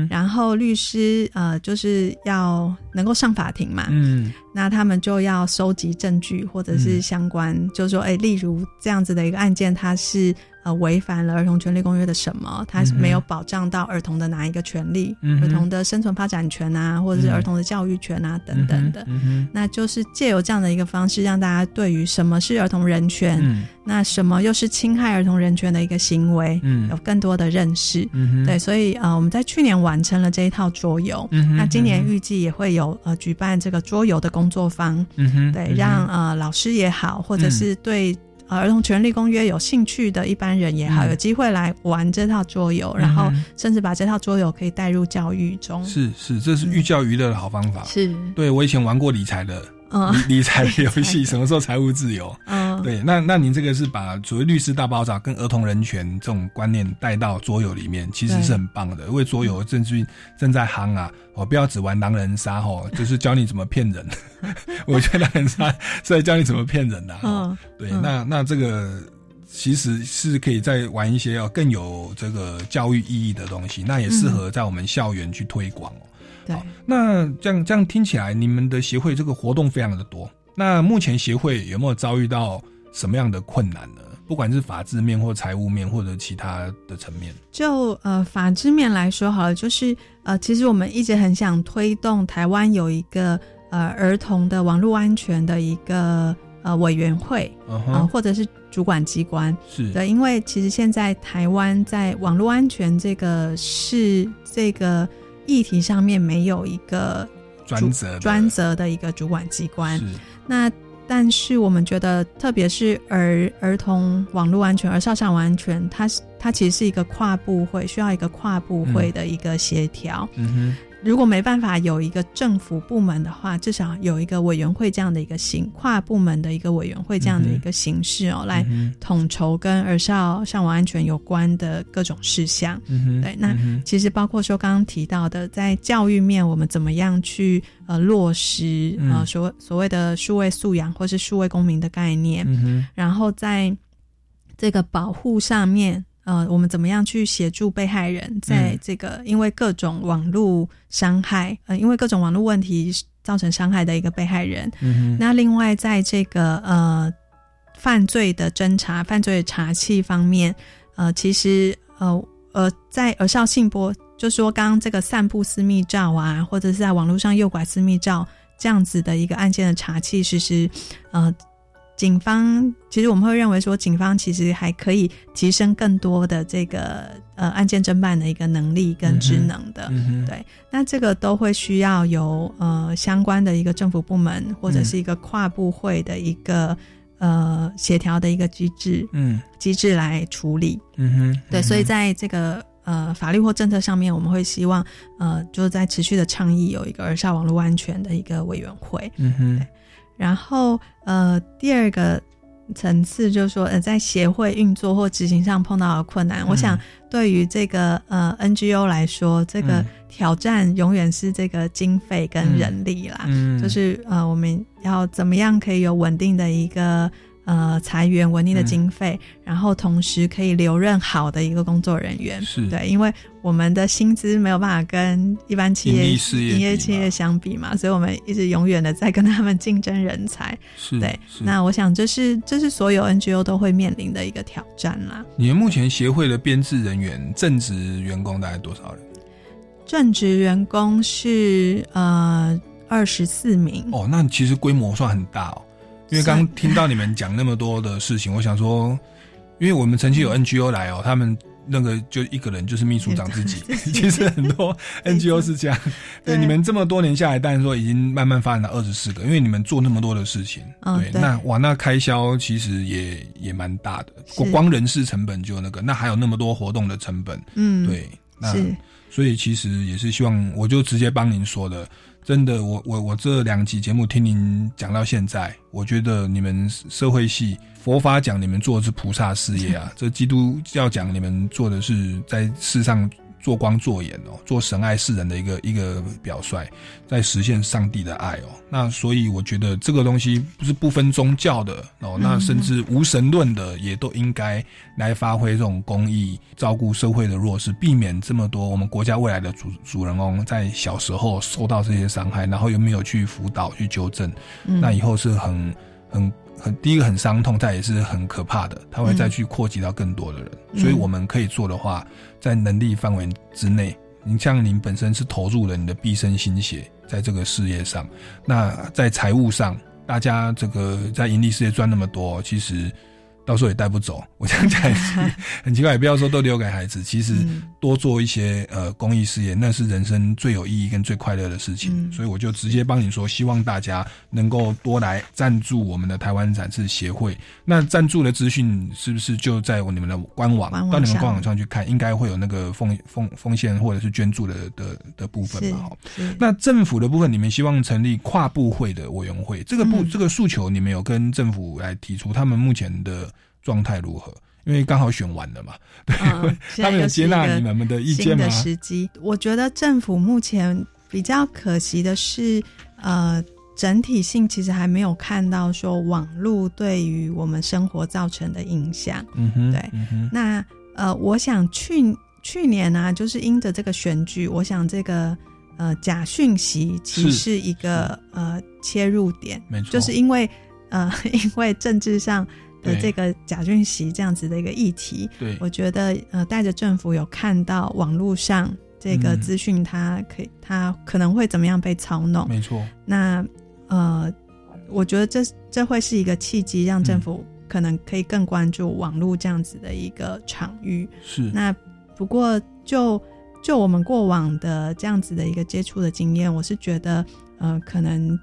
然后律师呃就是要能够上法庭嘛，嗯。那他们就要收集证据或者是嗯相关，就是说，哎，例如这样子的一个案件，它是呃违反了儿童权利公约的什么？它是没有保障到儿童的哪一个权利？嗯儿童的生存发展权啊，或者是嗯儿童的教育权啊，等等的。嗯那就是借由这样的一个方式，让大家对于什么是儿童人权，嗯那什么又是侵害儿童人权的一个行为，嗯有更多的认识。嗯，对，所以呃，我们在去年完成了这一套桌游，嗯那今年预计也会有呃举办这个桌游的工作坊，嗯，对，让呃老师也好，或者是对、呃儿童权利公约有兴趣的一般人也好，嗯有机会来玩这套桌游，然后甚至把这套桌游可以带入教育中。是是，这是寓教于乐的好方法。是，对我以前玩过理财的，嗯理理财的游戏，什么时候财务自由？嗯，对，那那您这个是把所谓律师大爆炸跟儿童人权这种观念带到桌游里面，其实是很棒的。因为桌游正最正在夯啊，哦，不要只玩狼人杀哦，就是教你怎么骗人。[laughs] 我觉得狼人杀是在教你怎么骗人的、啊。嗯，对，嗯那那这个其实是可以再玩一些哦更有这个教育意义的东西，那也适合在我们校园去推广哦。对，那这样这样听起来，你们的协会这个活动非常的多。那目前协会有没有遭遇到什么样的困难呢？不管是法制面或财务面或者其他的层面。就呃法制面来说好了，就是呃其实我们一直很想推动台湾有一个呃儿童的网络安全的一个呃委员会啊、或者是主管机关。是，对，因为其实现在台湾在网络安全这个是这个议题上面没有一个专责的专责的一个主管机关。那但是我们觉得，特别是儿儿童网络安全、儿少上网安全，它是它其实是一个跨部会，需要一个跨部会的一个协调。嗯如果没办法有一个政府部门的话，至少有一个委员会这样的一个形跨部门的一个委员会这样的一个形式哦，来统筹跟儿少上网安全有关的各种事项。对，那其实包括说刚刚提到的，在教育面，我们怎么样去呃落实呃嗯所所谓的数位素养或是数位公民的概念，嗯，然后在这个保护上面，呃，我们怎么样去协助被害人在嗯这个因为各种网络伤害，呃，因为各种网络问题造成伤害的一个被害人。嗯，那另外在这个呃犯罪的侦查、犯罪查缉方面，呃，其实呃呃，在儿少性波就说刚刚这个散布私密照啊，或者是在网络上诱拐私密照这样子的一个案件的查缉，其实呃。警方其实我们会认为说，警方其实还可以提升更多的这个呃案件侦办的一个能力跟职能的，对。那这个都会需要由呃相关的一个政府部门或者是一个跨部会的一个呃协调的一个机制，嗯，机制来处理，嗯哼，对。所以在这个呃法律或政策上面，我们会希望呃就是在持续的倡议有一个儿少网络安全的一个委员会，嗯哼。然后，呃，第二个层次就是说，呃，在协会运作或执行上碰到的困难，我想对于这个呃 NGO 来说，这个挑战永远是这个经费跟人力啦，就是呃，我们要怎么样可以有稳定的一个。呃，裁员稳定的经费，然后同时可以留任好的一个工作人员，是对，因为我们的薪资没有办法跟一般企业、营业企业相比嘛，所以我们一直永远的在跟他们竞争人才。是，对。那我想，这是这是所有 NGO 都会面临的一个挑战啦。你们目前协会的编制人员，正职员工大概多少人？正职员工是呃二十四名。哦，那其实规模算很大哦。因为刚听到你们讲那么多的事情，[laughs] 我想说，因为我们曾经有 NGO 来哦，他们那个就一个人就是秘书长自己。[laughs] 其实很多 [laughs] NGO 是这样，对。你们这么多年下来，当然说已经慢慢发展到二十四个，因为你们做那么多的事情，对，那哇，那开销其实也也蛮大的，光人事成本就那个，那还有那么多活动的成本，嗯，对，那所以其实也是希望，我就直接帮您说的。真的，我我我这两集节目听您讲到现在，我觉得你们社会系佛法讲你们做的是菩萨事业啊，这基督教讲你们做的是在世上。做光做眼哦，做神爱世人的一个一个表率，在实现上帝的爱哦。那所以我觉得这个东西不是不分宗教的哦，那甚至无神论的也都应该来发挥这种公益，照顾社会的弱势，避免这么多我们国家未来的主主人翁在小时候受到这些伤害，然后又没有去辅导去纠正，那以后是很很。很第一个很伤痛，但也是很可怕的，它会再去扩及到更多的人。所以我们可以做的话，在能力范围之内，你像您本身是投入了你的毕生心血在这个事业上，那在财务上，大家这个在盈利事业赚那么多，其实。到时候也带不走，我这样讲 [laughs] 很奇怪，也不要说都留给孩子。其实多做一些呃公益事业，那是人生最有意义跟最快乐的事情。所以我就直接帮你说，希望大家能够多来赞助我们的台湾展示协会。那赞助的资讯是不是就在你们的官网？到你们官网上去看，应该会有那个奉奉奉献或者是捐助的的的部分吧？好，那政府的部分，你们希望成立跨部会的委员会，这个部这个诉求，你们有跟政府来提出？他们目前的。状态如何？因为刚好选完了嘛，[laughs] 对，[laughs] 他们有接纳你们的意见吗？时机，我觉得政府目前比较可惜的是，呃，整体性其实还没有看到说网络对于我们生活造成的影响。嗯哼，对。那呃，我想去去年呢，就是因着这个选举，我想这个呃假讯息其实是一个呃切入点，没错，就是因为呃 [laughs] 因为政治上。的这个假讯息这样子的一个议题，对，我觉得呃，带着政府有看到网络上这个资讯，它可以，它可能会怎么样被操弄？没错。那呃，我觉得这这会是一个契机，让政府可能可以更关注网络这样子的一个场域。是。那不过就就我们过往的这样子的一个接触的经验，我是觉得呃，可能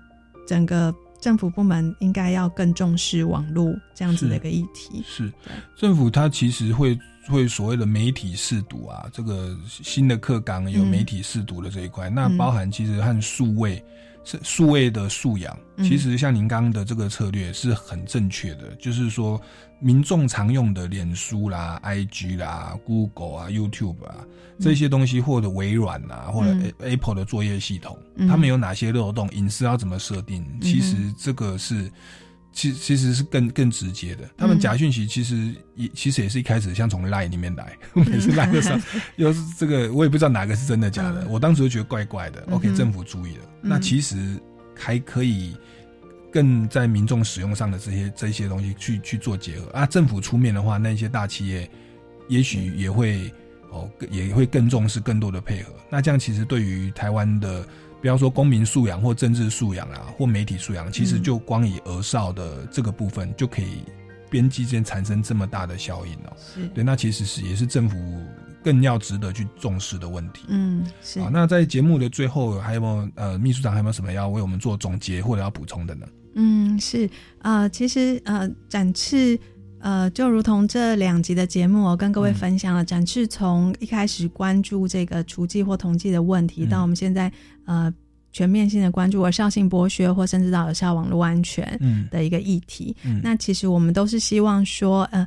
整个。政府部门应该要更重视网络这样子的一个议题。是，政府它其实会会所谓的媒体试读啊，这个新的课纲有媒体试读的这一块，那包含其实和数位是数位的素养，其实像您刚刚的这个策略是很正确的，就是说。民众常用的脸书啦、IG 啦、Google 啊、YouTube 啊这些东西，或者微软啊，或者 Apple 的作业系统，他们有哪些漏洞？隐私要怎么设定？其实这个是，其其实是更更直接的。他们假讯息其实也其实也是一开始像从 Line 里面来，[laughs] 每次 Line 的时候，[laughs] 又是这个我也不知道哪个是真的假的。我当时就觉得怪怪的。OK，政府注意了，那其实还可以。更在民众使用上的这些这些东西去去做结合啊，政府出面的话，那些大企业也许也会哦，也会更重视更多的配合。那这样其实对于台湾的，不要说公民素养或政治素养啊，或媒体素养，其实就光以儿少的这个部分就可以边际间产生这么大的效应哦。是对，那其实是也是政府更要值得去重视的问题。嗯，是好，那在节目的最后，还有没有呃，秘书长还有没有什么要为我们做总结或者要补充的呢？嗯，是呃，其实呃，展翅呃，就如同这两集的节目、哦，跟各位分享了，展示从一开始关注这个雏妓或统计的问题，嗯到我们现在呃全面性的关注而效性剥削或甚至到有效网络安全嗯的一个议题。嗯那其实我们都是希望说，呃。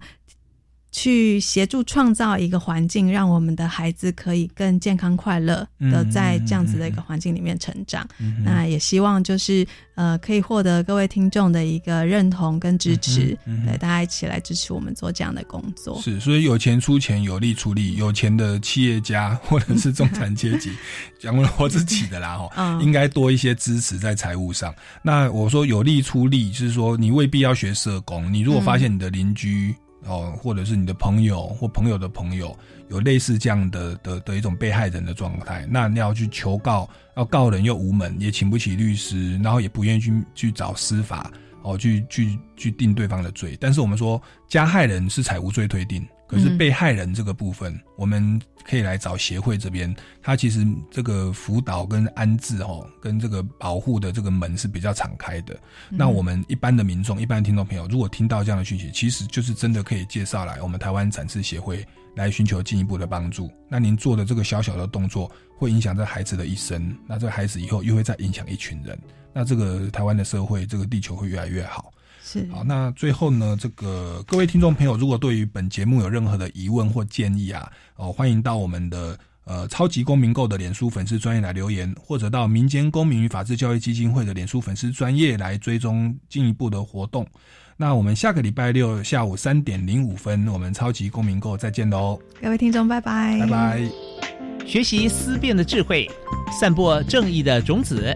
去协助创造一个环境，让我们的孩子可以更健康快乐的嗯在这样子的一个环境里面成长。那也希望就是呃，可以获得各位听众的一个认同跟支持，对大家一起来支持我们做这样的工作。是，所以有钱出钱，有力出力，有钱的企业家或者是中产阶级，[laughs] 讲了我自己的啦哈，[laughs] 嗯应该多一些支持在财务上。那我说有力出力，就是说你未必要学社工，你如果发现你的邻居。哦，或者是你的朋友或朋友的朋友有类似这样的的的一种被害人的状态，那你要去求告，要告人又无门，也请不起律师，然后也不愿意去去找司法，哦，去去去定对方的罪。但是我们说加害人是采无罪推定，可是嗯被害人这个部分，我们可以来找协会这边，他其实这个辅导跟安置哦，跟这个保护的这个门是比较敞开的。那我们一般的民众、一般的听众朋友，如果听到这样的讯息，其实就是真的可以介绍来我们台湾展示协会来寻求进一步的帮助。那您做的这个小小的动作，会影响这孩子的一生，那这个孩子以后又会再影响一群人，那这个台湾的社会，这个地球会越来越好。是好，那最后呢，这个各位听众朋友，如果对于本节目有任何的疑问或建议啊，哦，欢迎到我们的呃超级公民购的脸书粉丝专业来留言，或者到民间公民与法治教育基金会的脸书粉丝专业来追踪进一步的活动。那我们下个礼拜六下午三点零五分，我们超级公民购再见喽，各位听众，拜拜，拜拜。学习思辨的智慧，散播正义的种子。